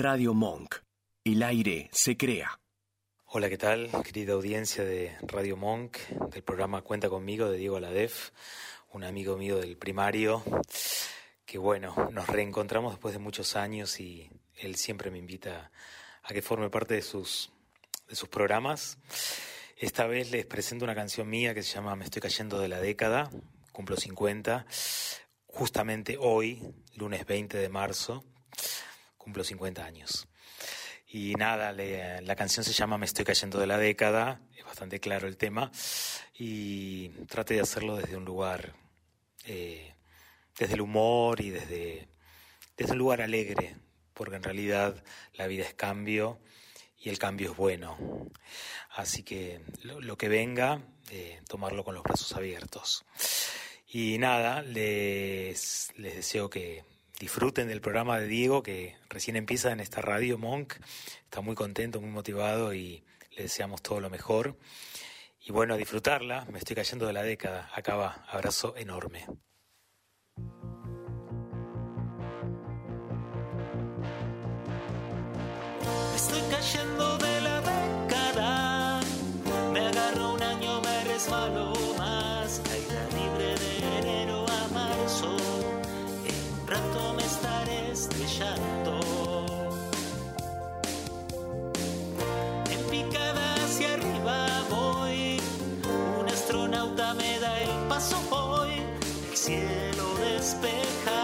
Radio Monk. El aire se crea. Hola, ¿qué tal? Querida audiencia de Radio Monk, del programa Cuenta conmigo de Diego Aladef, un amigo mío del primario, que bueno, nos reencontramos después de muchos años y él siempre me invita a que forme parte de sus, de sus programas. Esta vez les presento una canción mía que se llama Me estoy cayendo de la década, cumplo 50, justamente hoy, lunes 20 de marzo, cumplo 50 años. Y nada, la canción se llama Me estoy cayendo de la década, es bastante claro el tema, y trate de hacerlo desde un lugar, eh, desde el humor y desde, desde un lugar alegre, porque en realidad la vida es cambio y el cambio es bueno. Así que lo, que venga, eh, tomarlo con los brazos abiertos. Y nada, les, les deseo que disfruten del programa de Diego que recién empieza en esta radio Monk. Está muy contento, muy motivado y le deseamos todo lo mejor. Y bueno, disfrutarla. Me estoy cayendo de la década. Acá va. Abrazo enorme. Me estoy cayendo de la década. Me agarro un año, me resbalo despejado,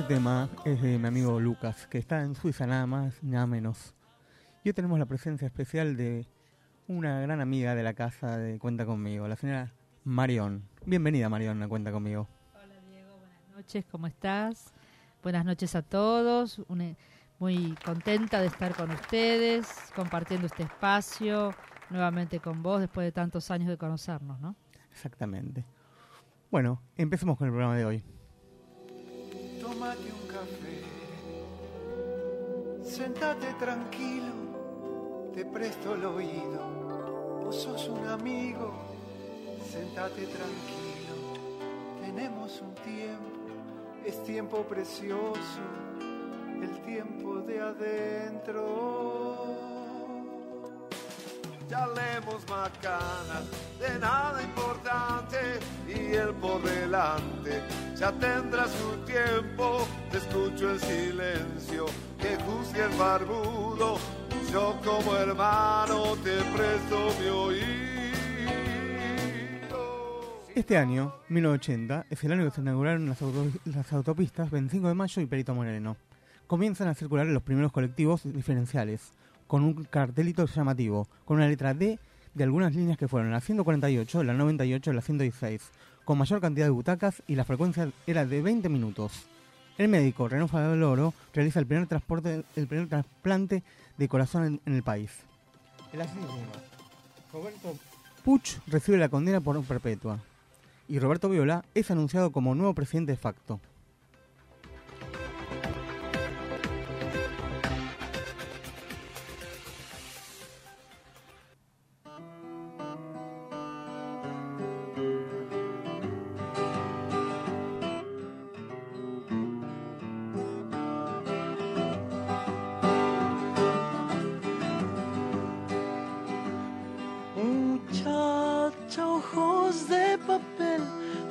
Este tema es de mi amigo Lucas, que está en Suiza nada más, nada menos. Y hoy tenemos la presencia especial de una gran amiga de la casa de Cuenta Conmigo, la señora Marión. Bienvenida Marión a Cuenta Conmigo. Hola Diego, buenas noches, ¿cómo estás? Buenas noches a todos, Una- muy contenta de estar con ustedes, compartiendo este espacio nuevamente con vos después de tantos años de conocernos, ¿no? Exactamente. Bueno, empecemos con el programa de hoy. Tómate un café, sentate tranquilo, te presto el oído. Vos sos un amigo, sentate tranquilo. Tenemos un tiempo, es tiempo precioso, el tiempo de adentro. Ya leemos macanas de nada importante y él por delante ya tendrá su tiempo. Te escucho en silencio que juzgue el barbudo. Yo como hermano te presto mi oído. Este año, 1980, es el año que se inauguraron las, las autopistas 25 de Mayo y Perito Moreno. Comienzan a circular los primeros colectivos diferenciales, con un cartelito llamativo, con una letra D de algunas líneas que fueron la 148, la 98, la 116, con mayor cantidad de butacas y la frecuencia era de 20 minutos. El médico Renaud Favaloro realiza el primer transporte, el primer trasplante de corazón en, en el país. El Roberto Puch recibe la condena por perpetua y Roberto Viola es anunciado como nuevo presidente de facto.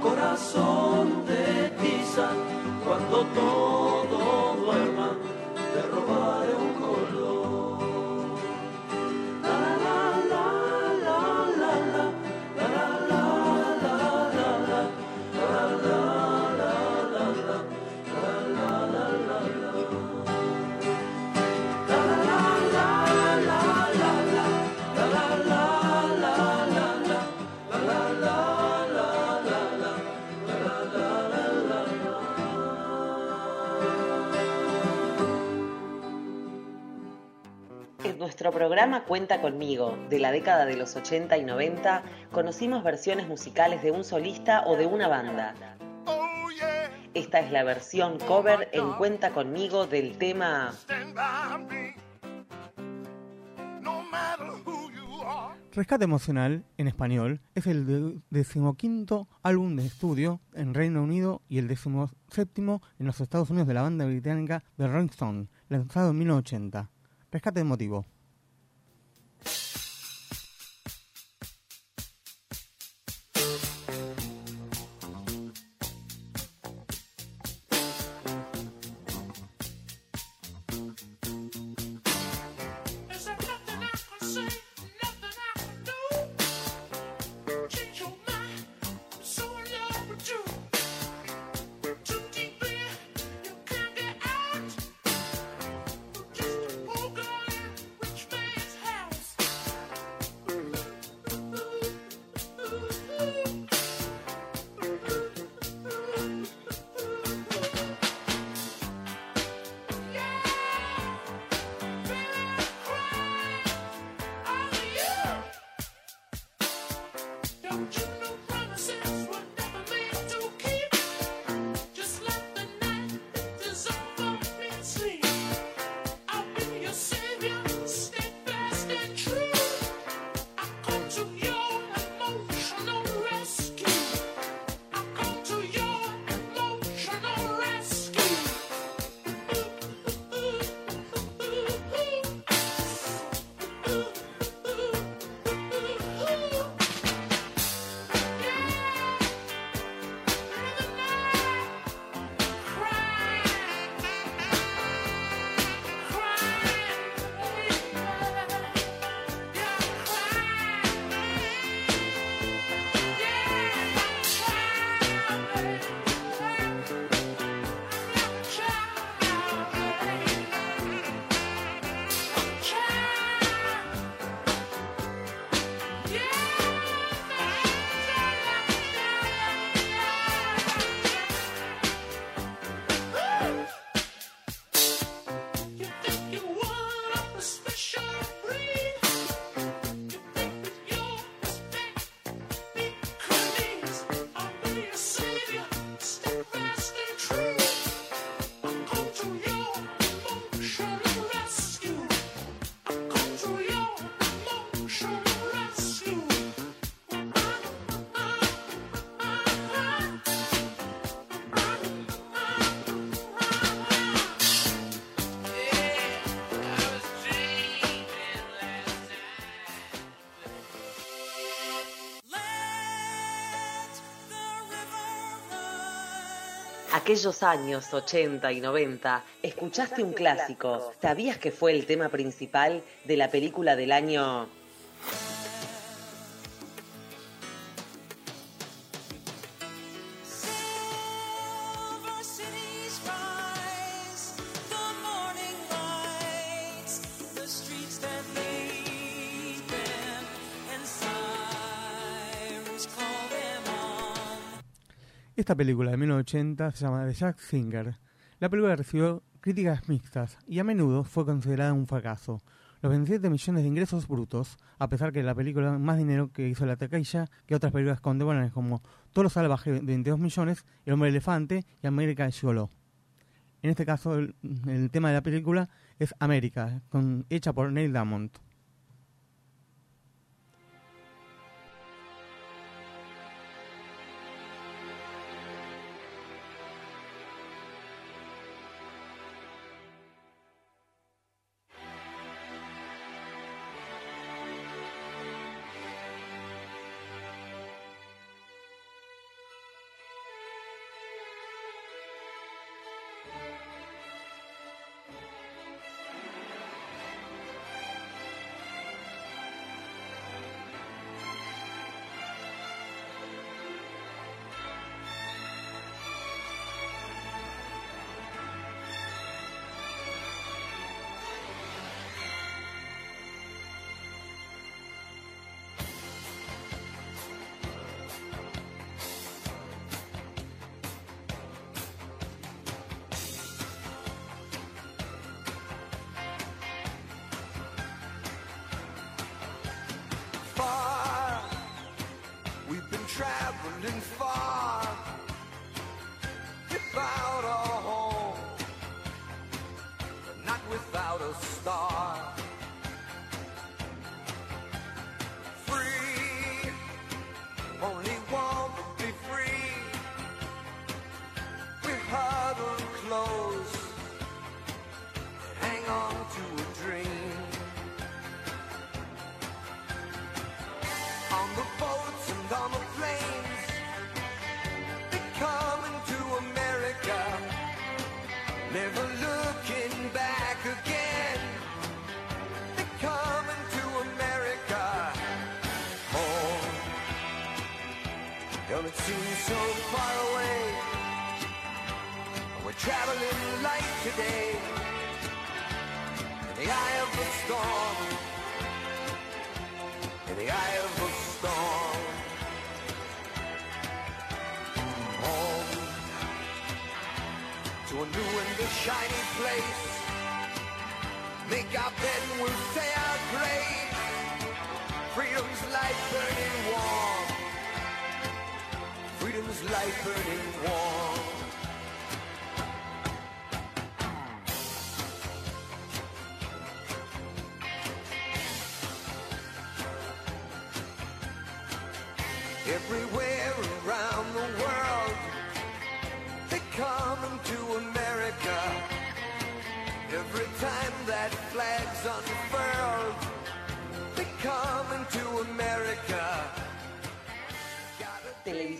corazón de tiza, cuando todo duerma, te robaré un color. Nuestro programa Cuenta conmigo, de la década de los 80 y 90, conocimos versiones musicales de un solista o de una banda. Esta es la versión cover en Cuenta conmigo del tema Rescate Emocional, en español, es el de- decimoquinto álbum de estudio en Reino Unido y el decimoséptimo en los Estados Unidos de la banda británica The Rolling Stone, lanzado en 1980. Rescate emotivo. シュッ! Yeah! Aquellos años 80 y 90, escuchaste un clásico. ¿Sabías que fue el tema principal de la película del año Esta película de 1980 se llama The Jack Singer. La película recibió críticas mixtas y a menudo fue considerada un fracaso. Los 27 millones de ingresos brutos, a pesar que la película más dinero que hizo la taquilla que otras películas contemporáneas como Toro Salvaje de 22 millones, El Hombre Elefante y América Gigolo. En este caso, el, el tema de la película es América, con, hecha por Neil Diamond. Traveling light today, in the eye of the storm in the eye of the storm. Home to a new and a shiny place. Make our bed and we'll say our grace. Freedom's light burning warm. Freedom's light burning warm.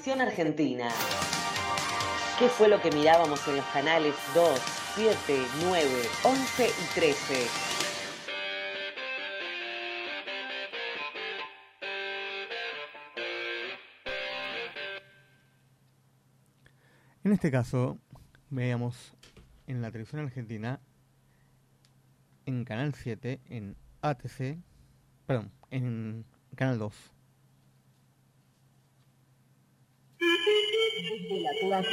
Televisión Argentina. ¿Qué fue lo que mirábamos en los canales 2, 7, 9, 11 y 13? En este caso, veíamos en la televisión argentina, en Canal 7, en ATC, perdón, en Canal 2. Desde la Plata,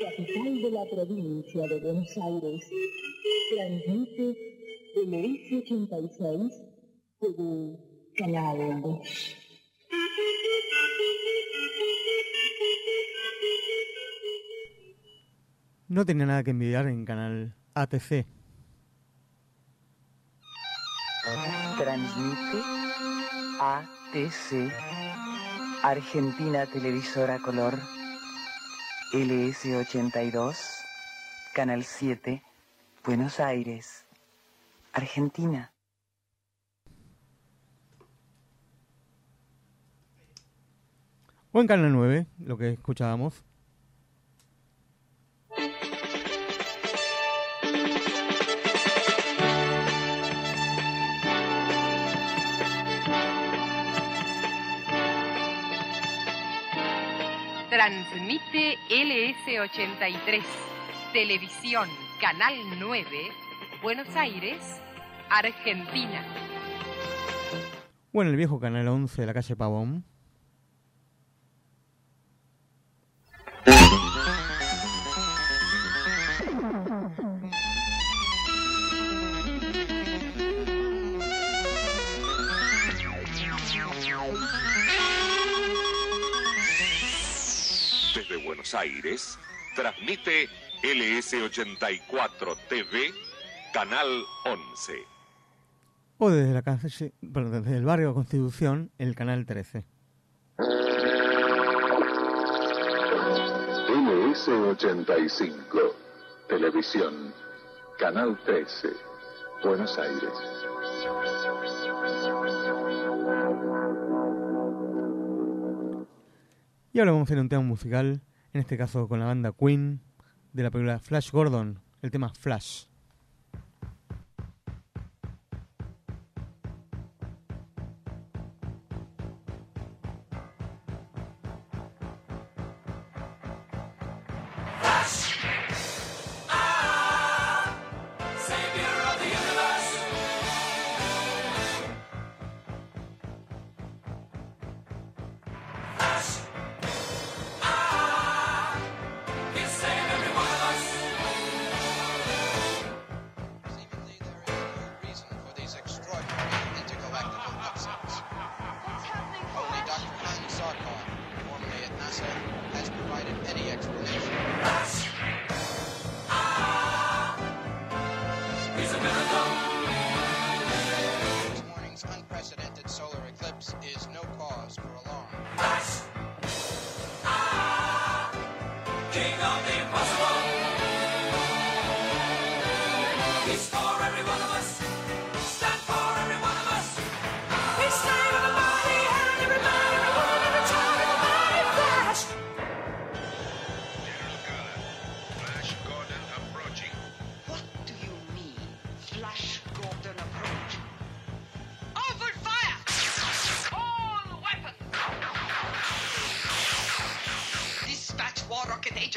capital de la provincia de Buenos Aires, transmite MS86 TV Canal 2. No tenía nada que envidiar en Canal ATC. Transmite ATC Argentina Televisora Color LS82 Canal 7 Buenos Aires Argentina O en Canal 9, lo que escuchábamos. Transmite LS83, Televisión, Canal 9, Buenos Aires, Argentina. Bueno, el viejo Canal 11 de la calle Pavón. Buenos Aires, transmite LS84 TV, Canal 11. O desde la calle, perdón, desde el barrio Constitución, el Canal 13. LS85, Televisión, Canal 13, Buenos Aires. Y ahora vamos a hacer un tema musical, en este caso con la banda Queen, de la película Flash Gordon, el tema Flash.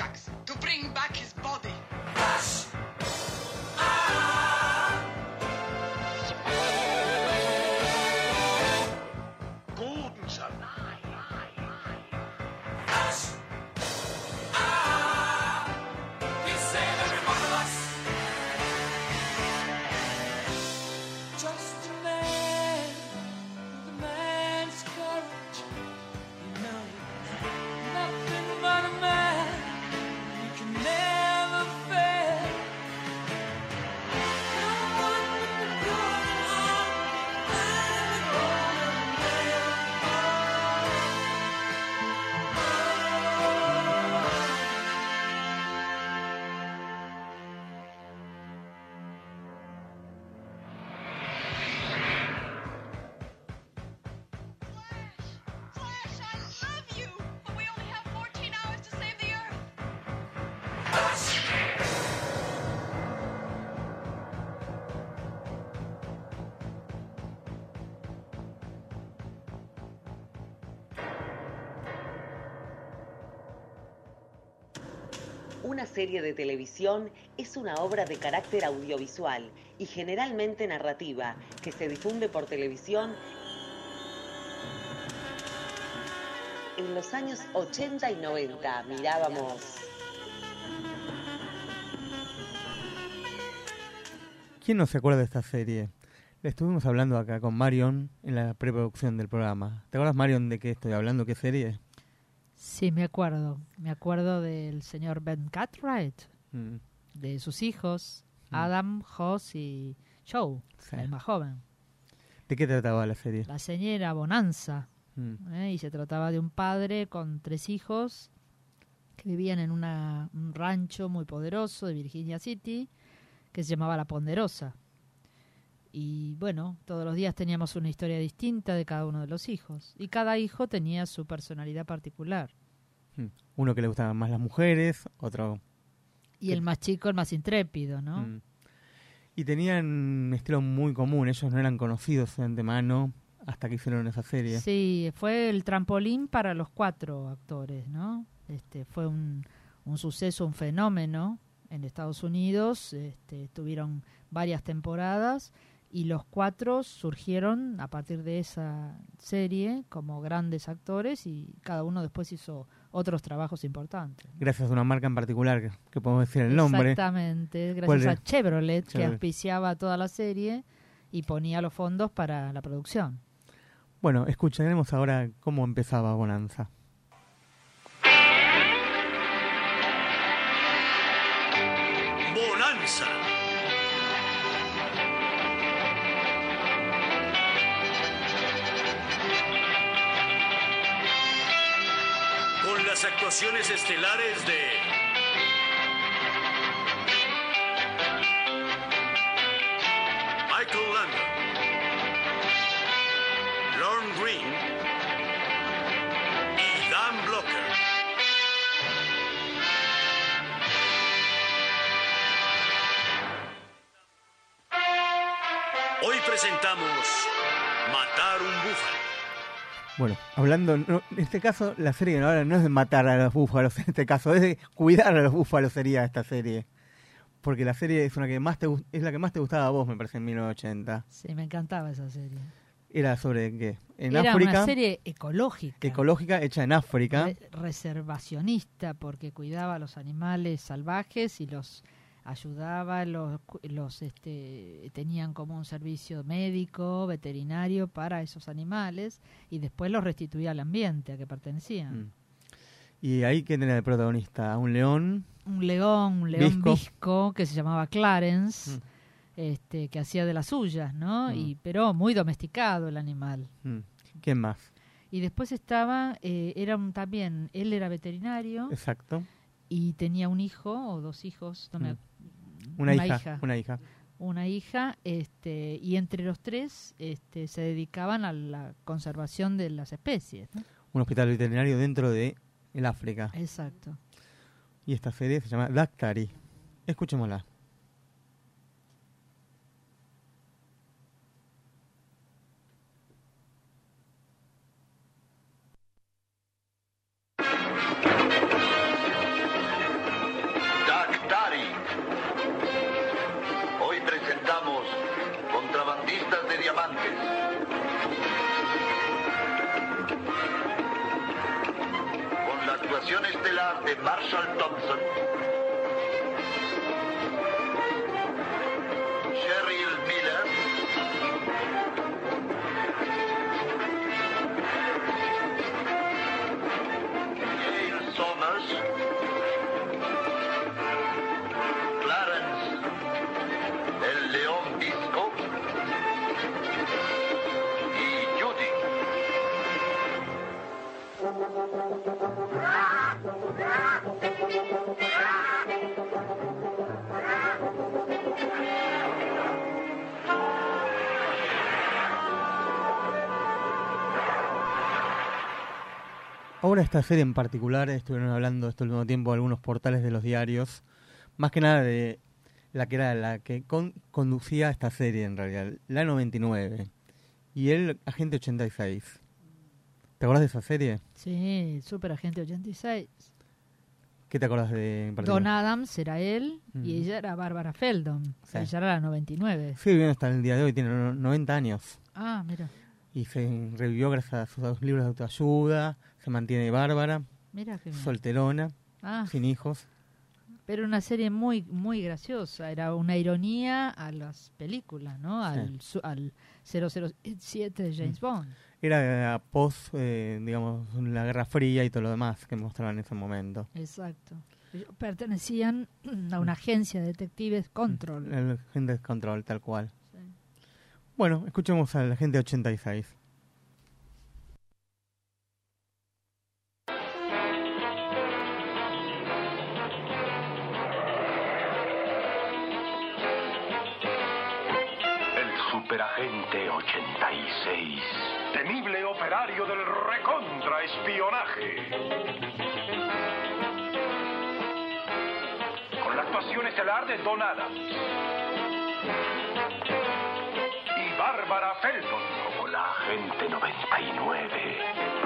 Jackson. Serie de televisión es una obra de carácter audiovisual y generalmente narrativa que se difunde por televisión en los años 80 y 90. Mirábamos ¿Quién no se acuerda de esta serie? La estuvimos hablando acá con Marion en la preproducción del programa. ¿Te acuerdas, Marion, de qué estoy hablando? ¿Qué serie? Sí, me acuerdo. Me acuerdo del señor Ben Cartwright, Mm, de sus hijos, Mm. Adam, Hoss y Joe, Sí. el más joven. ¿De qué trataba la serie? La señora Bonanza. Mm, ¿eh? Y se trataba de un padre con tres hijos que vivían en una- un rancho muy poderoso de Virginia City que se llamaba La Ponderosa. Y bueno, todos los días teníamos una historia distinta de cada uno de los hijos. Y cada hijo tenía su personalidad particular. mm. Uno que le gustaban más las mujeres, otro... Y el más chico, el más intrépido, ¿no? Mm. Y tenían un estilo muy común, ellos no eran conocidos de antemano hasta que hicieron esa serie. Sí, fue el trampolín para los cuatro actores, ¿no? Este, fue un, un suceso, un fenómeno en Estados Unidos. Este, tuvieron varias temporadas y los cuatro surgieron a partir de esa serie como grandes actores y cada uno después hizo otros trabajos importantes. Gracias a una marca en particular, que, que podemos decir el nombre. Exactamente, ¿Cuál gracias a? Chevrolet, que auspiciaba toda la serie y ponía los fondos para la producción. Bueno, escucharemos ahora cómo empezaba Bonanza. Bonanza. Las actuaciones estelares de Bueno, hablando, no, en este caso, la serie ahora no es de matar a los búfalos, en este caso, es de cuidar a los búfalos sería esta serie. Porque la serie es una que más te es la que más te gustaba a vos, me parece, en 1980. Sí, me encantaba esa serie. Era sobre qué? En Era África. una serie ecológica. ecológica hecha en África. re- reservacionista porque cuidaba a los animales salvajes y los ayudaba los los este tenían como un servicio médico veterinario para esos animales y después los restituía al ambiente a que pertenecían Mm. Y ahí que tenía de protagonista un león. un león un león Visco. visco, que se llamaba Clarence Mm. este que hacía de las suyas no Mm. y pero muy domesticado el animal. ¿Quién más? y después estaba eh, era un- también él era veterinario Exacto. y tenía un hijo o dos hijos, no me-. Una, hija, Una hija. una hija, este, y entre los tres este, se dedicaban a la conservación de las especies. ¿no? Un hospital veterinario dentro de el África. Exacto. Y esta serie se llama Dactari. Escuchémosla. Ahora esta serie en particular, estuvieron hablando este último tiempo algunos portales de los diarios, más que nada de la que era la que con- conducía esta serie en realidad, la 99, y el Agente 86. ¿Te acuerdas de esa serie? Sí, Super Agente 86. ¿Qué te acuerdas de en particular? Don Adams era él y Ujú. ella era Bárbara Feldon. Sí. ella era la 99. Sigue viviendo hasta el día de hoy, tiene no- 90 años. Ah, mira. Y se revivió gracias a sus libros de autoayuda, se mantiene bárbara, solterona, Ah. sin hijos. Pero una serie muy muy graciosa, era una ironía a las películas, ¿no? Al, su- al 007 de James Bond. Era eh, post, eh, digamos, la Guerra Fría y todo lo demás que mostraban en ese momento. Exacto. Pertenecían a una agencia de detectives Control. El Agente Control, tal cual. Sí. Bueno, escuchemos al Agente 86. Superagente 86. Temible operario del recontraespionaje. Con la actuación estelar de Don Adams. Y Bárbara Feldon como la agente 99.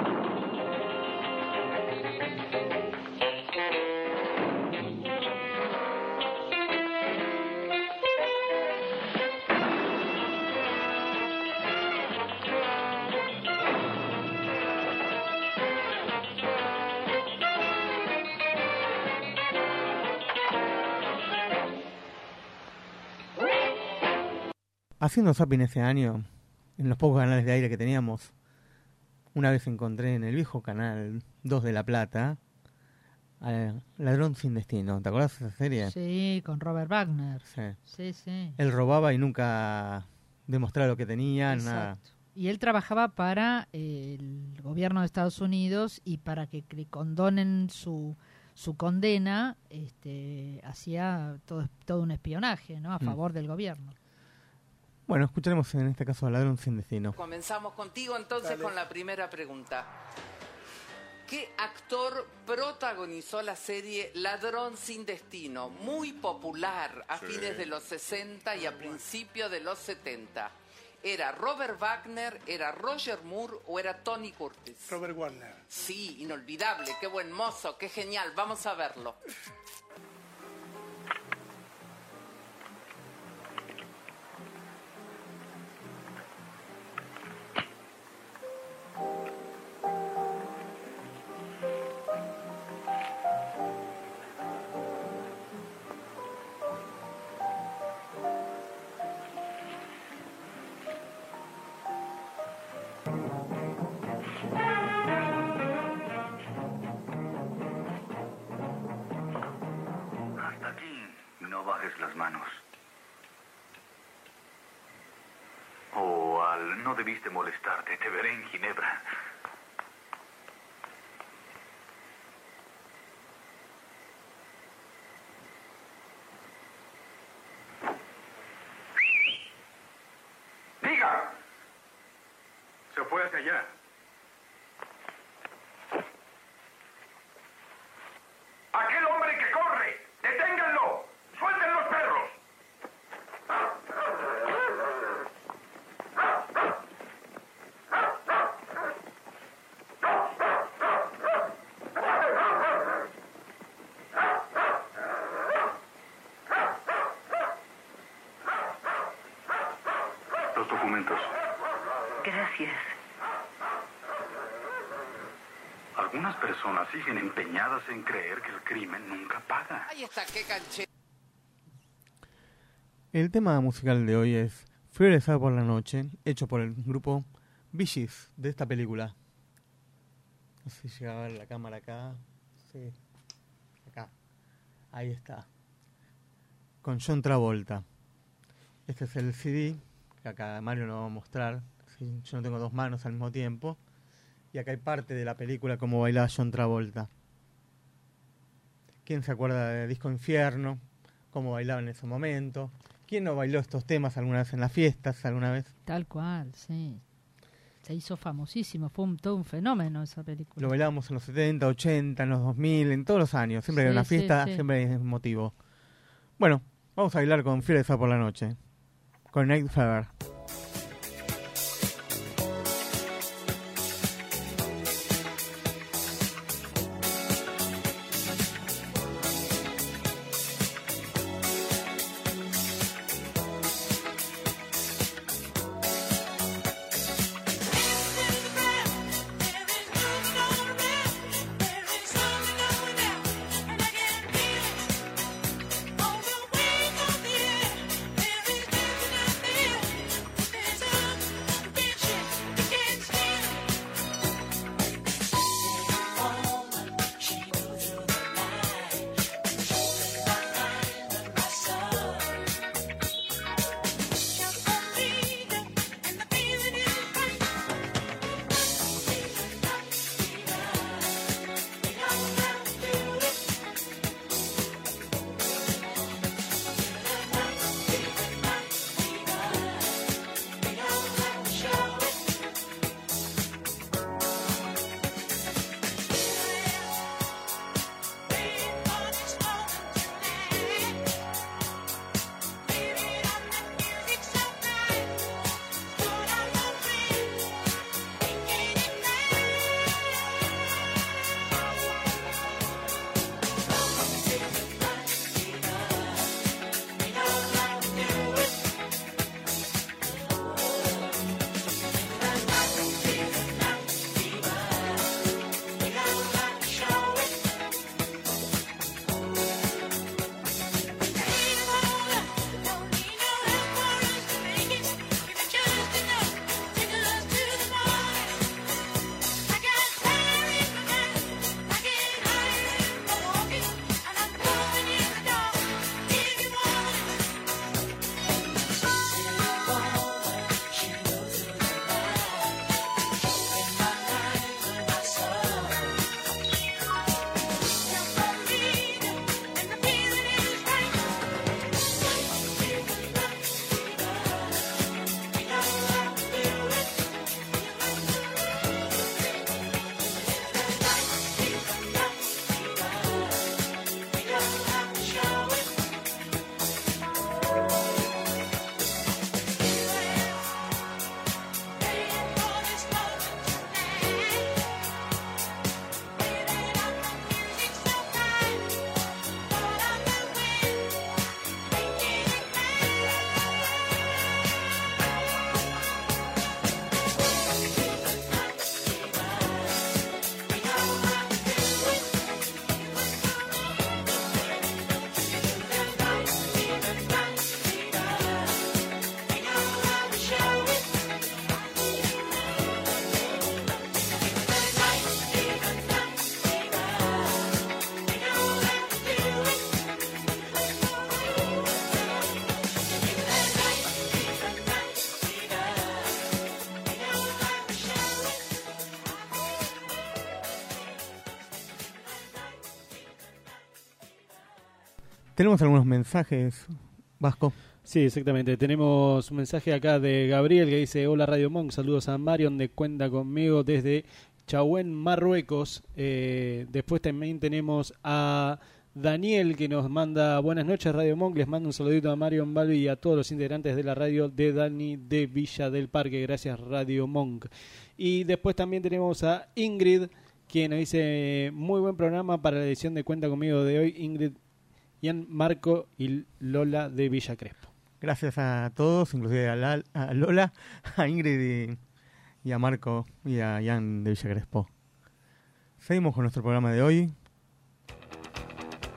Haciendo zapping ese año, en los pocos canales de aire que teníamos, una vez encontré en el viejo canal 2 de La Plata a Ladrón sin Destino. ¿Te acuerdas de esa serie? Sí, con Robert Wagner. Sí. Sí, sí. Él robaba y nunca demostraba lo que tenía, nada. Y él trabajaba para eh, el gobierno de Estados Unidos y para que le condonen su, su condena, este, hacía todo, todo un espionaje ¿no? a Mm. favor del gobierno. Bueno, escucharemos en este caso a Ladrón sin Destino. Comenzamos contigo entonces con la primera pregunta. ¿Qué actor protagonizó la serie Ladrón sin Destino? Muy popular a Sí. fines de los 60 y a principios de los 70. ¿Era Robert Wagner, era Roger Moore o era Tony Curtis? Robert Wagner. Sí, inolvidable, qué buen mozo, qué genial, vamos a verlo. Debiste molestarte. Te veré en Ginebra. ¡Diga! Se fue hacia allá. ¡Aquel hombre que corre! ¡Deténganlo! ¡Suelten los perros! Los documentos. Gracias. Algunas personas siguen empeñadas en creer que el crimen nunca paga. Ahí está, qué canche. El tema musical de hoy es Fiebre por la noche, hecho por el grupo Bishis de esta película. No sé si llega a ver la cámara acá. Sí. Acá. Ahí está. Con John Travolta. Este es el CD que acá Mario nos va a mostrar. Sí, yo no tengo dos manos al mismo tiempo. Y acá hay parte de la película como bailaba John Travolta. ¿Quién se acuerda de Disco Infierno? ¿Cómo bailaba en ese momento? ¿Quién no bailó estos temas alguna vez en las fiestas? ¿Alguna vez? Tal cual, sí. Se hizo famosísimo, fue un, todo un fenómeno esa película. Lo bailábamos en los 70, 80, en los 2000, en todos los años. Siempre que hay Sí, una sí, fiesta, sí. siempre hay un motivo. Bueno, vamos a bailar con de por la noche. Con Night Tenemos algunos mensajes, Vasco. Sí, exactamente. Tenemos un mensaje acá de Gabriel que dice, hola Radio Monk, saludos a Marion de Cuenta conmigo desde Chahuén, Marruecos. Eh, después también tenemos a Daniel que nos manda buenas noches Radio Monk, les mando un saludito a Marion Balbi y a todos los integrantes de la radio de Dani de Villa del Parque, gracias Radio Monk. Y después también tenemos a Ingrid, quien nos dice muy buen programa para la edición de Cuenta conmigo de hoy, Ingrid, Ian, Marco y Lola de Villa Crespo. Gracias a todos, inclusive a, la- a Lola, a Ingrid y, y a Marco y a Ian de Villa Crespo. Seguimos con nuestro programa de hoy.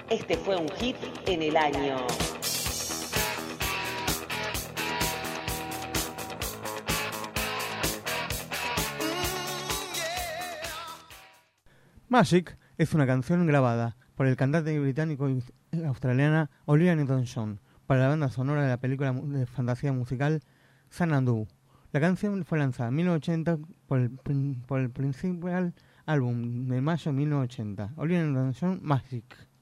Este fue un hit en el año. Magic es una canción grabada por el cantante británico australiana Olivia Newton-John para la banda sonora de la película de fantasía musical Xanadu. La canción fue lanzada en 1980 por el, por el principal álbum de mayo de 1980, Olivia Newton-John Magic.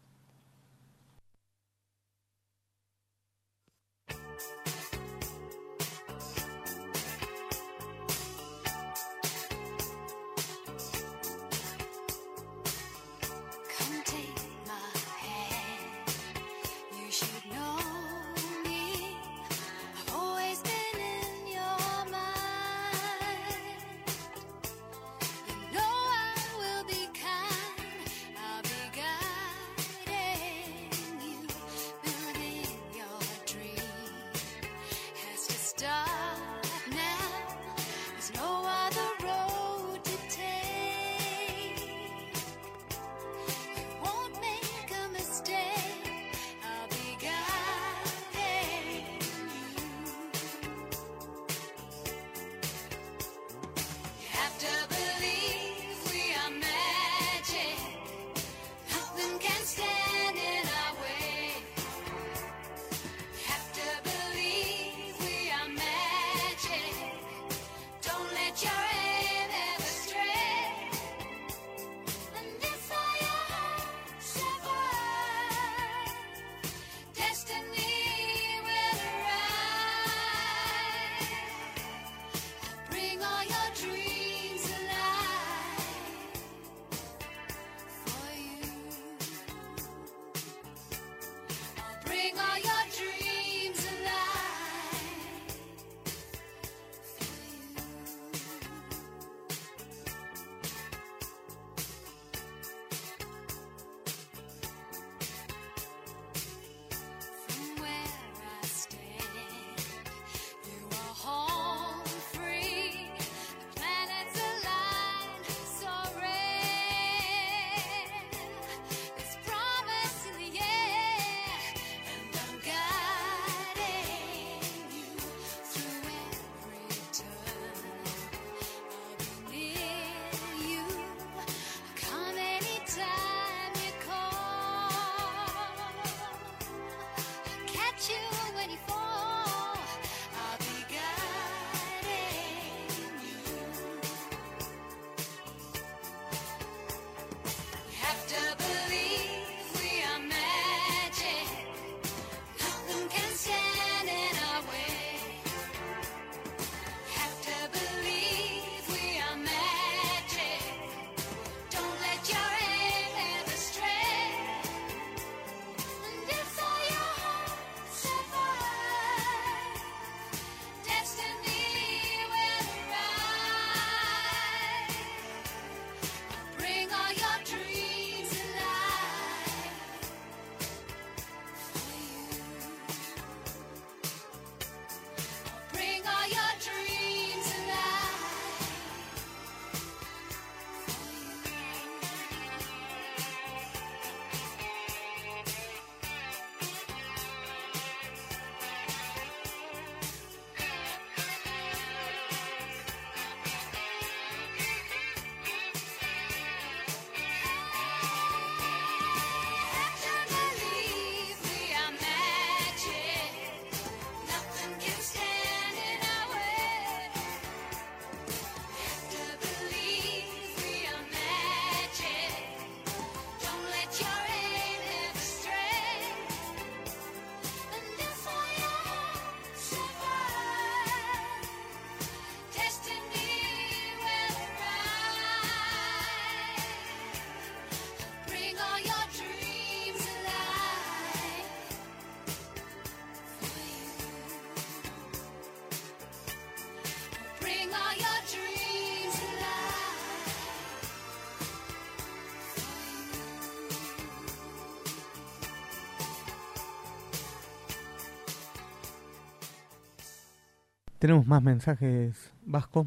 Tenemos más mensajes, Vasco.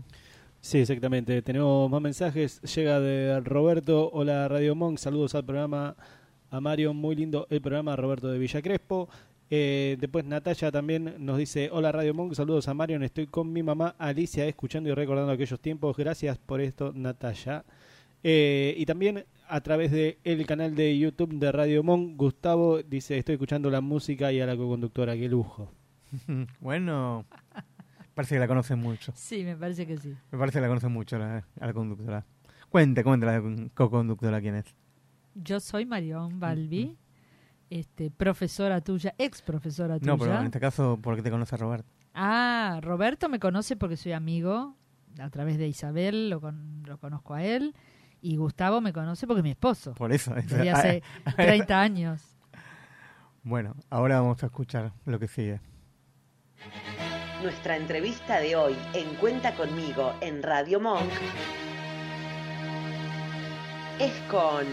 Sí, exactamente. Tenemos más mensajes. Llega de Roberto. Hola Radio Monk. Saludos al programa. A Mario, muy lindo el programa. Roberto de Villa Crespo. Eh, después Natalia también nos dice, hola Radio Monk, saludos a Marion, estoy con mi mamá Alicia escuchando y recordando aquellos tiempos, gracias por esto Natalia. Eh, y también a través de el canal de YouTube de Radio Monk, Gustavo dice, estoy escuchando la música y a la co-conductora, qué lujo. bueno, parece que la conocen mucho. Sí, me parece que sí. Me parece que la conocen mucho la- a la conductora. Cuente, cuente la co-conductora quién es. Yo soy Marión Balbi, este, profesora tuya, ex profesora tuya. No, pero en este caso, porque te conoce Roberto. Ah, Roberto me conoce porque soy amigo, a través de Isabel lo, con- lo conozco a él, y Gustavo me conoce porque es mi esposo. Por eso. Desde hace 30 años. Bueno, ahora vamos a escuchar lo que sigue. Nuestra entrevista de hoy en Cuenta conmigo en Radio Monk es con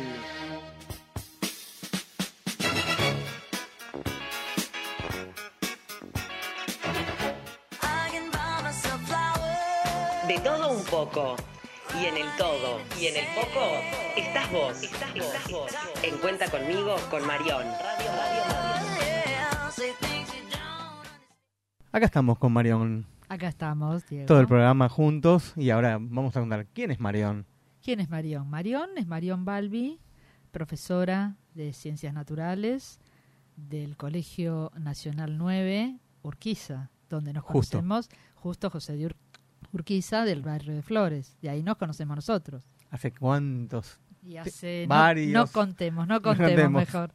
De todo un poco. Y en el todo y en el poco estás vos. Estás vos. En Cuenta conmigo con Marión. Acá estamos con Marión. Acá estamos, Diego. Todo el programa juntos y ahora vamos a contar quién es Marión. ¿Quién es Marión? Marión es Marión Balbi, profesora de Ciencias Naturales del Colegio Nacional 9, Urquiza, donde nos Justo. conocemos, justo José de Ur- Urquiza, del barrio de Flores. De ahí nos conocemos nosotros. ¿Hace cuántos? Y hace... Varios. No, contemos, no contemos. mejor.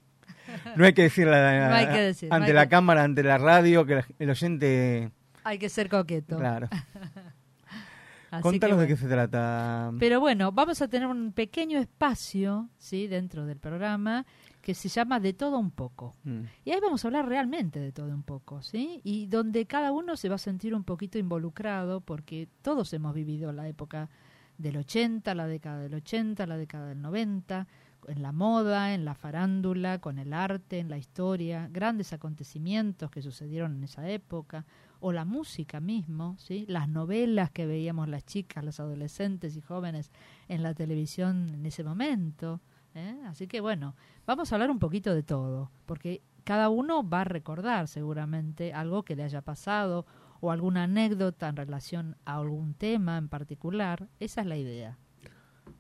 No hay que decir la- No hay que decir, no ante la que- cámara, ante la radio, que la- el oyente... Hay que ser coqueto. Claro. Contanos de qué se trata. Pero bueno, vamos a tener un pequeño espacio, ¿sí? Dentro del programa que se llama De todo un poco. Mm. Y ahí vamos a hablar realmente de todo un poco, ¿sí? Y donde cada uno se va a sentir un poquito involucrado porque todos hemos vivido la época del 80, la década del 80, la década del 90, en la moda, en la farándula, con el arte, en la historia, grandes acontecimientos que sucedieron en esa época, o la música mismo, ¿sí? Las novelas que veíamos las chicas, los adolescentes y jóvenes en la televisión en ese momento, ¿eh? Así que bueno, vamos a hablar un poquito de todo, porque cada uno va a recordar seguramente algo que le haya pasado o alguna anécdota en relación a algún tema en particular. Esa es la idea.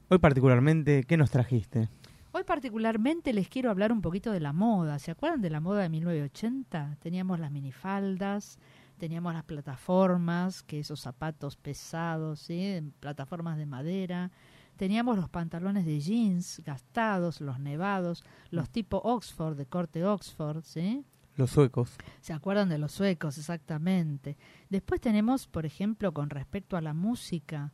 Hoy particularmente, ¿qué nos trajiste? Hoy particularmente les quiero hablar un poquito de la moda. ¿Se acuerdan de la moda de 1980? Teníamos las minifaldas, teníamos las plataformas, que esos zapatos pesados, ¿sí? plataformas de madera. Teníamos los pantalones de jeans gastados, los nevados, los tipo Oxford, de corte Oxford, ¿sí? Los suecos. ¿Se acuerdan de los suecos? Exactamente. Después tenemos, por ejemplo, con respecto a la música,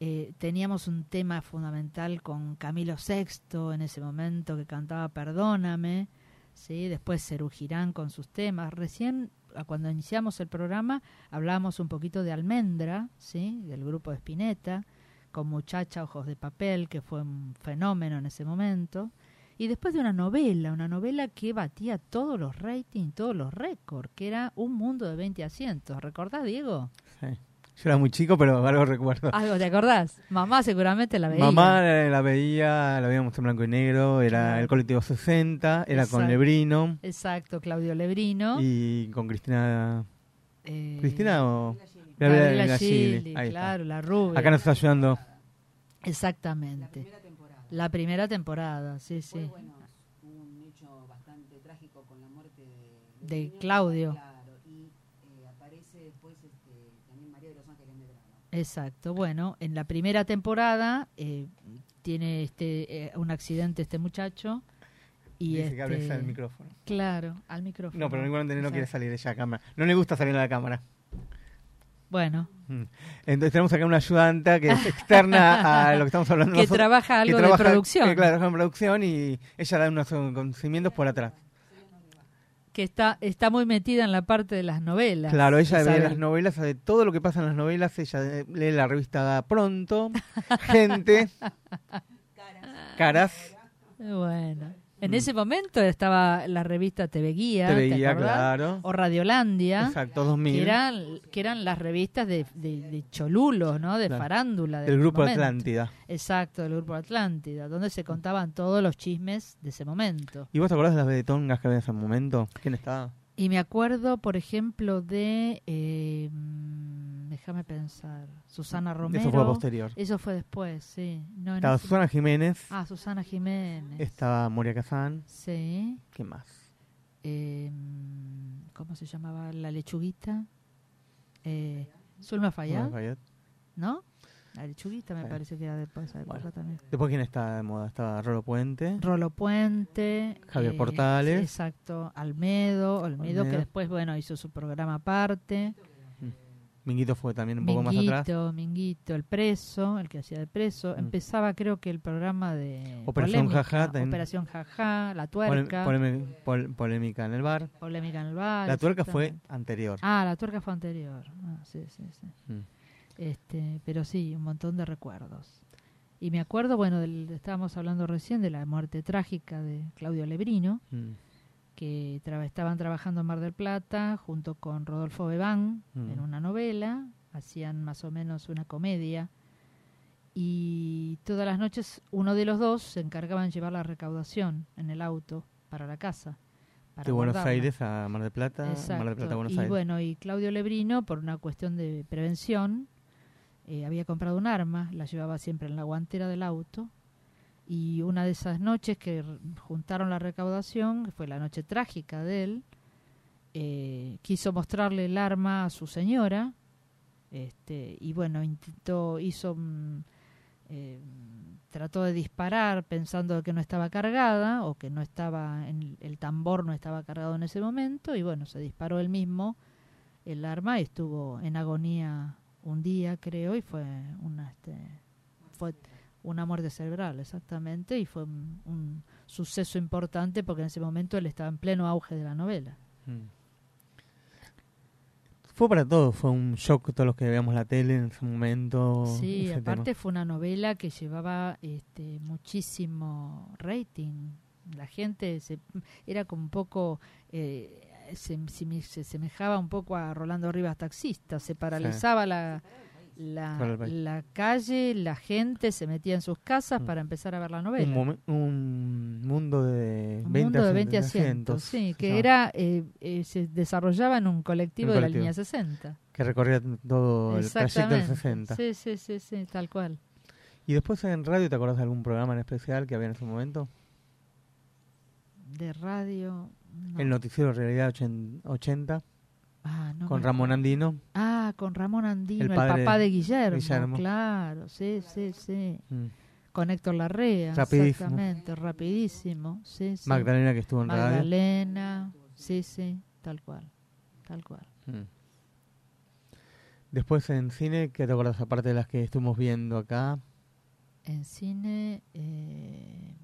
eh, teníamos un tema fundamental con Camilo VI en ese momento que cantaba Perdóname, ¿sí? después Cerú con sus temas. Recién, cuando iniciamos el programa, hablábamos un poquito de Almendra, ¿sí? del grupo de Spinetta, con Muchacha Ojos de Papel, que fue un fenómeno en ese momento. Y después de una novela, una novela que batía todos los ratings, todos los récords, que era Un Mundo de 20 Asientos. ¿Recordás, Diego? Sí. Yo era muy chico, pero algo recuerdo. ¿Algo te acordás? Mamá seguramente la veía. Mamá la veía, la veíamos en blanco y negro, era el colectivo 60, era con Exacto. Lebrino Exacto, Claudio Lebrino. y con Cristina... Eh, ¿Cristina o...? Gabriela Gabriela Gili, Gili, ahí está. claro, la rubia. Acá nos está ayudando. Exactamente. La primera temporada, sí, sí. un hecho bastante trágico con la muerte de, Claudio. Claro, y eh, aparece después este, también María de los Ángeles Medrano. Exacto. Bueno, en la primera temporada eh, tiene este eh, un accidente este muchacho y Dice que hables este- al micrófono. Claro, al micrófono. No, pero igualmente no Exacto. quiere salir ella a cámara. No le gusta salir a la cámara. Bueno, Mm. Entonces tenemos acá una ayudanta que es externa a lo que estamos hablando Que nosotros, trabaja algo de producción. que, claro, trabaja en producción y ella da unos conocimientos por atrás. Que está está muy metida en la parte de las novelas. Claro, ella ve las novelas, sabe todo lo que pasa en las novelas, ella eh, lee la revista Pronto, Gente, Caras. Bueno, En Mm. ese momento estaba la revista TV Guía, TV ¿te Guía, claro. o Radiolandia, Exacto, 2000. que eran, que eran las revistas de, de, de cholulos, ¿no? de Claro. farándula. Del grupo momento. Atlántida. Exacto, del grupo Atlántida, donde se contaban todos los chismes de ese momento. ¿Y vos te acordás de las betongas que había en ese momento? ¿Quién estaba? Y me acuerdo, por ejemplo, de. eh, déjame pensar. Susana Romero. fue posterior. Eso fue después, sí. No, Estaba Susana Jiménez. Ah, Susana Jiménez. Estaba Moria Kazán. Sí. ¿Qué más? Eh, ¿Cómo se llamaba? La lechuguita. Eh. Zulma Fayad. ¿No? La lechuguita me parece que era después de esa época también. Después, ¿quién está de moda? Estaba Rolo Puente. Rolo Puente. Javier eh, Portales. Exacto. Almedo. Almedo, que después, bueno, hizo su programa aparte. Minguito fue también un poco más atrás. Minguito, el preso, el que hacía de preso. Mm. Empezaba, creo que el programa de. Operación polémica, Jajá. Operación Jajá, La Tuerca. polémica en el bar. Polémica en el bar. La tuerca fue anterior. Ah, la tuerca fue anterior. Ah, sí, sí, sí. Mm. Este, pero sí, un montón de recuerdos. Y me acuerdo, bueno, del, estábamos hablando recién de la muerte trágica de Claudio Lebrino, Mm. que estaban trabajando en Mar del Plata junto con Rodolfo Bebán Mm. en una novela, hacían más o menos una comedia y todas las noches uno de los dos se encargaba de llevar la recaudación en el auto para la casa. para De Buenos guardarla. Aires a Mar del Plata. Mar del. Plata a Buenos y Aires. bueno, y Claudio Lebrino, por una cuestión de prevención, eh, había comprado un arma, la llevaba siempre en la guantera del auto. Y una de esas noches que juntaron la recaudación, fue la noche trágica de él, eh, quiso mostrarle el arma a su señora. Este, y bueno, intentó, hizo, mm, eh, trató de disparar pensando que no estaba cargada o que no estaba, en, el tambor no estaba cargado en ese momento. Y bueno, se disparó él mismo el arma y estuvo en agonía un día, creo, y fue una, este, fue una muerte cerebral, exactamente, y fue un, un suceso importante porque en ese momento él estaba en pleno auge de la novela. Mm. Fue para todos, fue un shock todos los que veíamos la tele en ese momento. Sí, ese aparte tema. fue una novela que llevaba este, muchísimo rating. La gente se, era como un poco, eh, se, se- se semejaba un poco a Rolando Rivas Taxista, se paralizaba la, la, calle, la gente se metía en sus casas Mm. para empezar a ver la novela. un mundo de Un 20 mundo de asientos, 20 asientos, sí, que era eh, eh, se desarrollaba en un colectivo Un de la línea 60. Que recorría todo el trayecto del Exactamente. 60. Sí, sí, sí, sí, tal cual. Y después en radio, ¿te acordás de algún programa en especial que había en ese momento? De radio. No. El noticiero Realidad ochen- 80, Ah, no con me Ramón. Andino. Ah, con Ramón Andino, El papá de Guillermo, Guillermo. claro, sí, sí, sí. Mm. Con Héctor Larrea, Rapidísimo. exactamente, rapidísimo, sí, sí. Magdalena, que estuvo en radio. Magdalena, sí, sí, tal cual, tal cual. Mm. Después en cine, ¿qué te acuerdas aparte de las que estuvimos viendo acá? En cine, eh,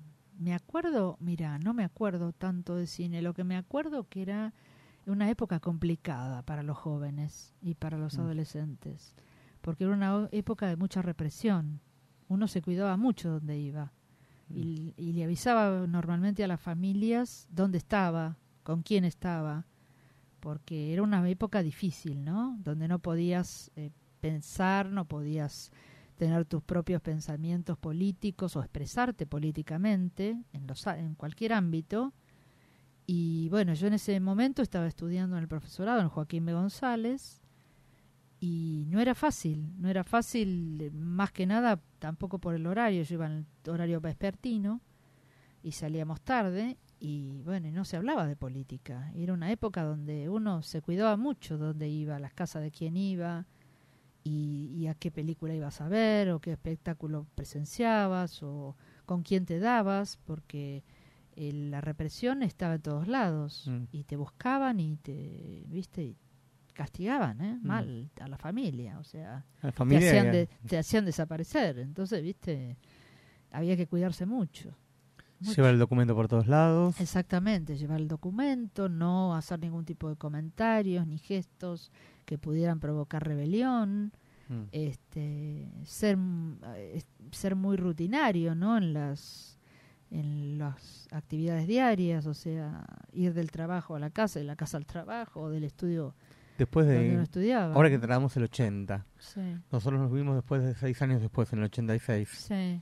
me acuerdo, mira, no me acuerdo tanto de cine, lo que me acuerdo que era una época complicada para los jóvenes y para los Mm. adolescentes, porque era una época de mucha represión. Uno se cuidaba mucho donde iba y, y le avisaba normalmente a las familias dónde estaba, con quién estaba, porque era una época difícil, ¿no? Donde no podías eh, pensar, no podías tener tus propios pensamientos políticos o expresarte políticamente en, los, en cualquier ámbito. Y bueno, yo en ese momento estaba estudiando en el profesorado en Joaquín B. González y no era fácil, no era fácil eh, más que nada tampoco por el horario, yo iba en el horario vespertino y salíamos tarde y bueno, y no se hablaba de política. Era una época donde uno se cuidaba mucho dónde iba, las casas de quién iba y, y a qué película ibas a ver o qué espectáculo presenciabas o con quién te dabas, porque eh, la represión estaba en todos lados Mm. y te buscaban y te, viste, y castigaban, ¿eh? Mm. mal a la familia, o sea, familia te, hacían de- te hacían desaparecer, entonces, viste, había que cuidarse mucho. mucho. Lleva el documento por todos lados. Exactamente, llevar el documento, no hacer ningún tipo de comentarios ni gestos que pudieran provocar rebelión, Mm. este, ser, eh, ser muy rutinario, ¿no? En las en las actividades diarias, o sea, ir del trabajo a la casa, de la casa al trabajo, o del estudio Después de. donde uno estudiaba. Ahora que tratamos el 80. Sí. Nosotros nos vimos después de seis años después, en el 86. Sí.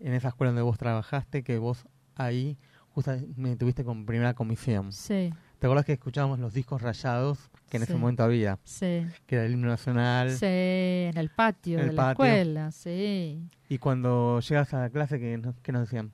En esa escuela donde vos trabajaste, que vos ahí justamente tuviste con primera comisión. Sí. ¿Te acuerdas que escuchábamos los discos rayados que en Sí. ese momento había? Sí. Que era el himno nacional. Sí, en el patio En de la patio. escuela, sí. Y cuando llegas a la clase, ¿qué, qué nos decían?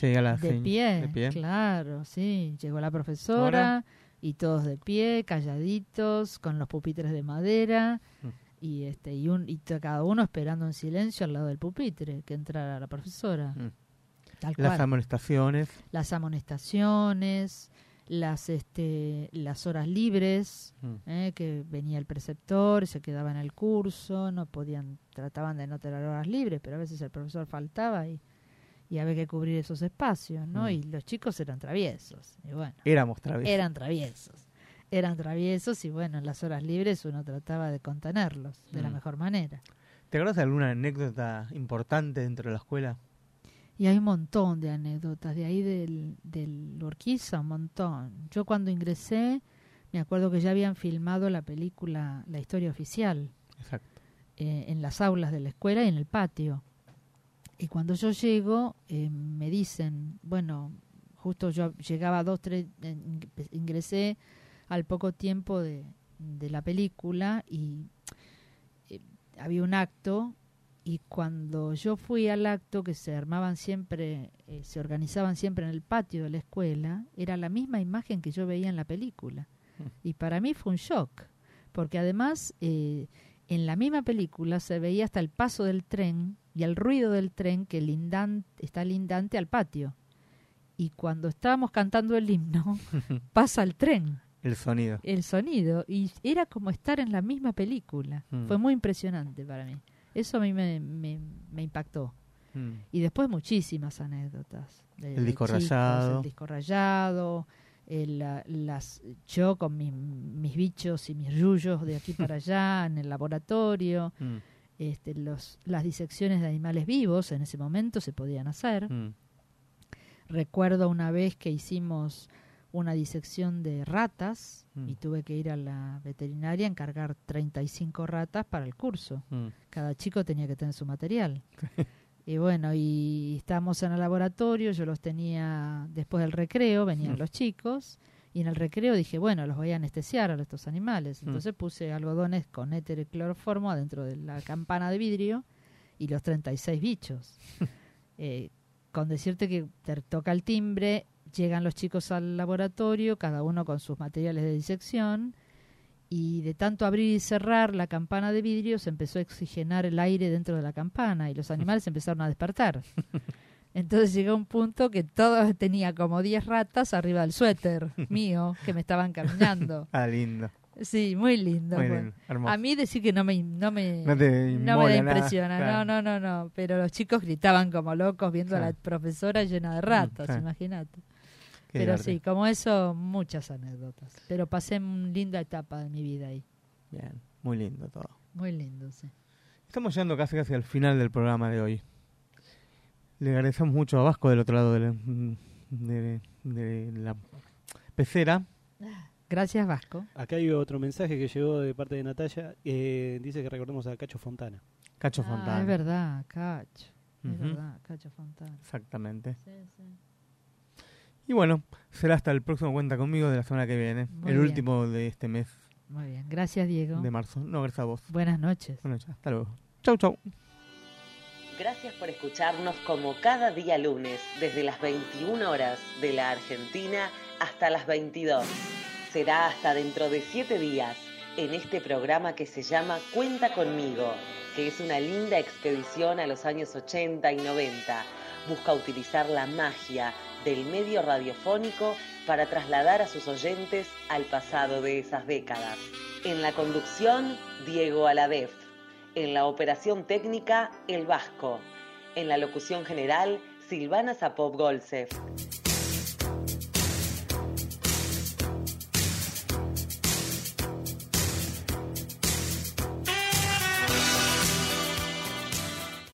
Llega la De pie, de pie. claro, sí. Llegó la profesora y todos de pie, calladitos, con los pupitres de madera Mm. y este y un y cada uno esperando en silencio al lado del pupitre que entrara la profesora. Mm. Tal Las cual. amonestaciones. Las amonestaciones, las este las horas libres, Mm. eh, que venía el preceptor, se quedaba en el curso, no podían, trataban de no tener horas libres, pero a veces el profesor faltaba y, y había que cubrir esos espacios, ¿no? Mm. Y los chicos eran traviesos, y bueno, Éramos traviesos. eran traviesos, eran traviesos y bueno, en las horas libres uno trataba de contenerlos de la Mm. mejor manera. ¿Te acuerdas de alguna anécdota importante dentro de la escuela? Y hay un montón de anécdotas de ahí del, del Urquiza, un montón. Yo cuando ingresé, me acuerdo que ya habían filmado la película La historia oficial Exacto. eh, en las aulas de la escuela y en el patio. Y cuando yo llego, eh, me dicen, bueno, justo yo llegaba dos, tres, eh, ing- ingresé al poco tiempo de, de la película y había un acto y cuando yo fui al acto que se armaban siempre, eh, se organizaban siempre en el patio de la escuela, era la misma imagen que yo veía en la película. Y para mí fue un shock, porque además eh, en la misma película se veía hasta el paso del tren y el ruido del tren que lindan, está lindante al patio. Y cuando estábamos cantando el himno, pasa el tren El sonido. el sonido y era como estar en la misma película. Mm. Fue muy impresionante para mí. Eso a mí me, me, me impactó. Mm. Y después muchísimas anécdotas. de- El disco chicos, rayado. El disco rayado. el, las, yo con mis, mis bichos y mis yuyos de aquí para allá en el laboratorio. Mm. Este, los, las disecciones de animales vivos en ese momento se podían hacer. Mm. Recuerdo una vez que hicimos una disección de ratas Mm. y tuve que ir a la veterinaria a encargar 35 ratas para el curso. Mm. Cada chico tenía que tener su material. y bueno, y estábamos en el laboratorio, yo los tenía después del recreo, venían Mm. los chicos, y en el recreo dije, bueno, los voy a anestesiar a estos animales. Mm. Entonces puse algodones con éter y cloroformo adentro de la campana de vidrio y los 36 bichos. Eh, con decirte que te toca el timbre, llegan los chicos al laboratorio, cada uno con sus materiales de disección, y de tanto abrir y cerrar la campana de vidrio se empezó a oxigenar el aire dentro de la campana y los animales empezaron a despertar. Entonces llegó un punto que todo tenía como 10 ratas arriba del suéter mío que me estaban caminando. Ah, lindo. Sí, muy lindo. Muy fue. lindo, hermoso. A mí decir que no me, no me, No te no me da nada, impresiona, claro. no, no, no, no, pero los chicos gritaban como locos viendo a la profesora llena de ratas, claro. imagínate. Qué Pero sí, como eso, muchas anécdotas. Pero pasé una linda etapa de mi vida ahí. Bien, muy lindo todo. Muy lindo, sí. Estamos llegando casi casi al final del programa de hoy. Le agradecemos mucho a Vasco del otro lado de la, de- de la pecera. Gracias, Vasco. Acá hay otro mensaje que llegó de parte de Natalia. eh, dice que recordemos a Cacho Fontana. Cacho Ah, Fontana. es verdad, Cacho. Es verdad, Cacho Fontana. Exactamente. Sí, sí. Y bueno, será hasta el próximo Cuenta conmigo de la semana que viene. Muy el bien. último de este mes Muy bien. Gracias, Diego. de marzo. No, gracias a vos. Buenas noches. Buenas noches. Hasta luego. Chau, chau. Gracias por escucharnos como cada día lunes, desde las 21 horas de la Argentina hasta las 22. Será hasta dentro de 7 días en este programa que se llama Cuenta conmigo, que es una linda expedición a los años 80 y 90. Busca utilizar la magia del medio radiofónico para trasladar a sus oyentes al pasado de esas décadas. En la conducción, Diego Aladef. En la operación técnica, El Vasco. En la locución general, Silvana Zapop Golsef.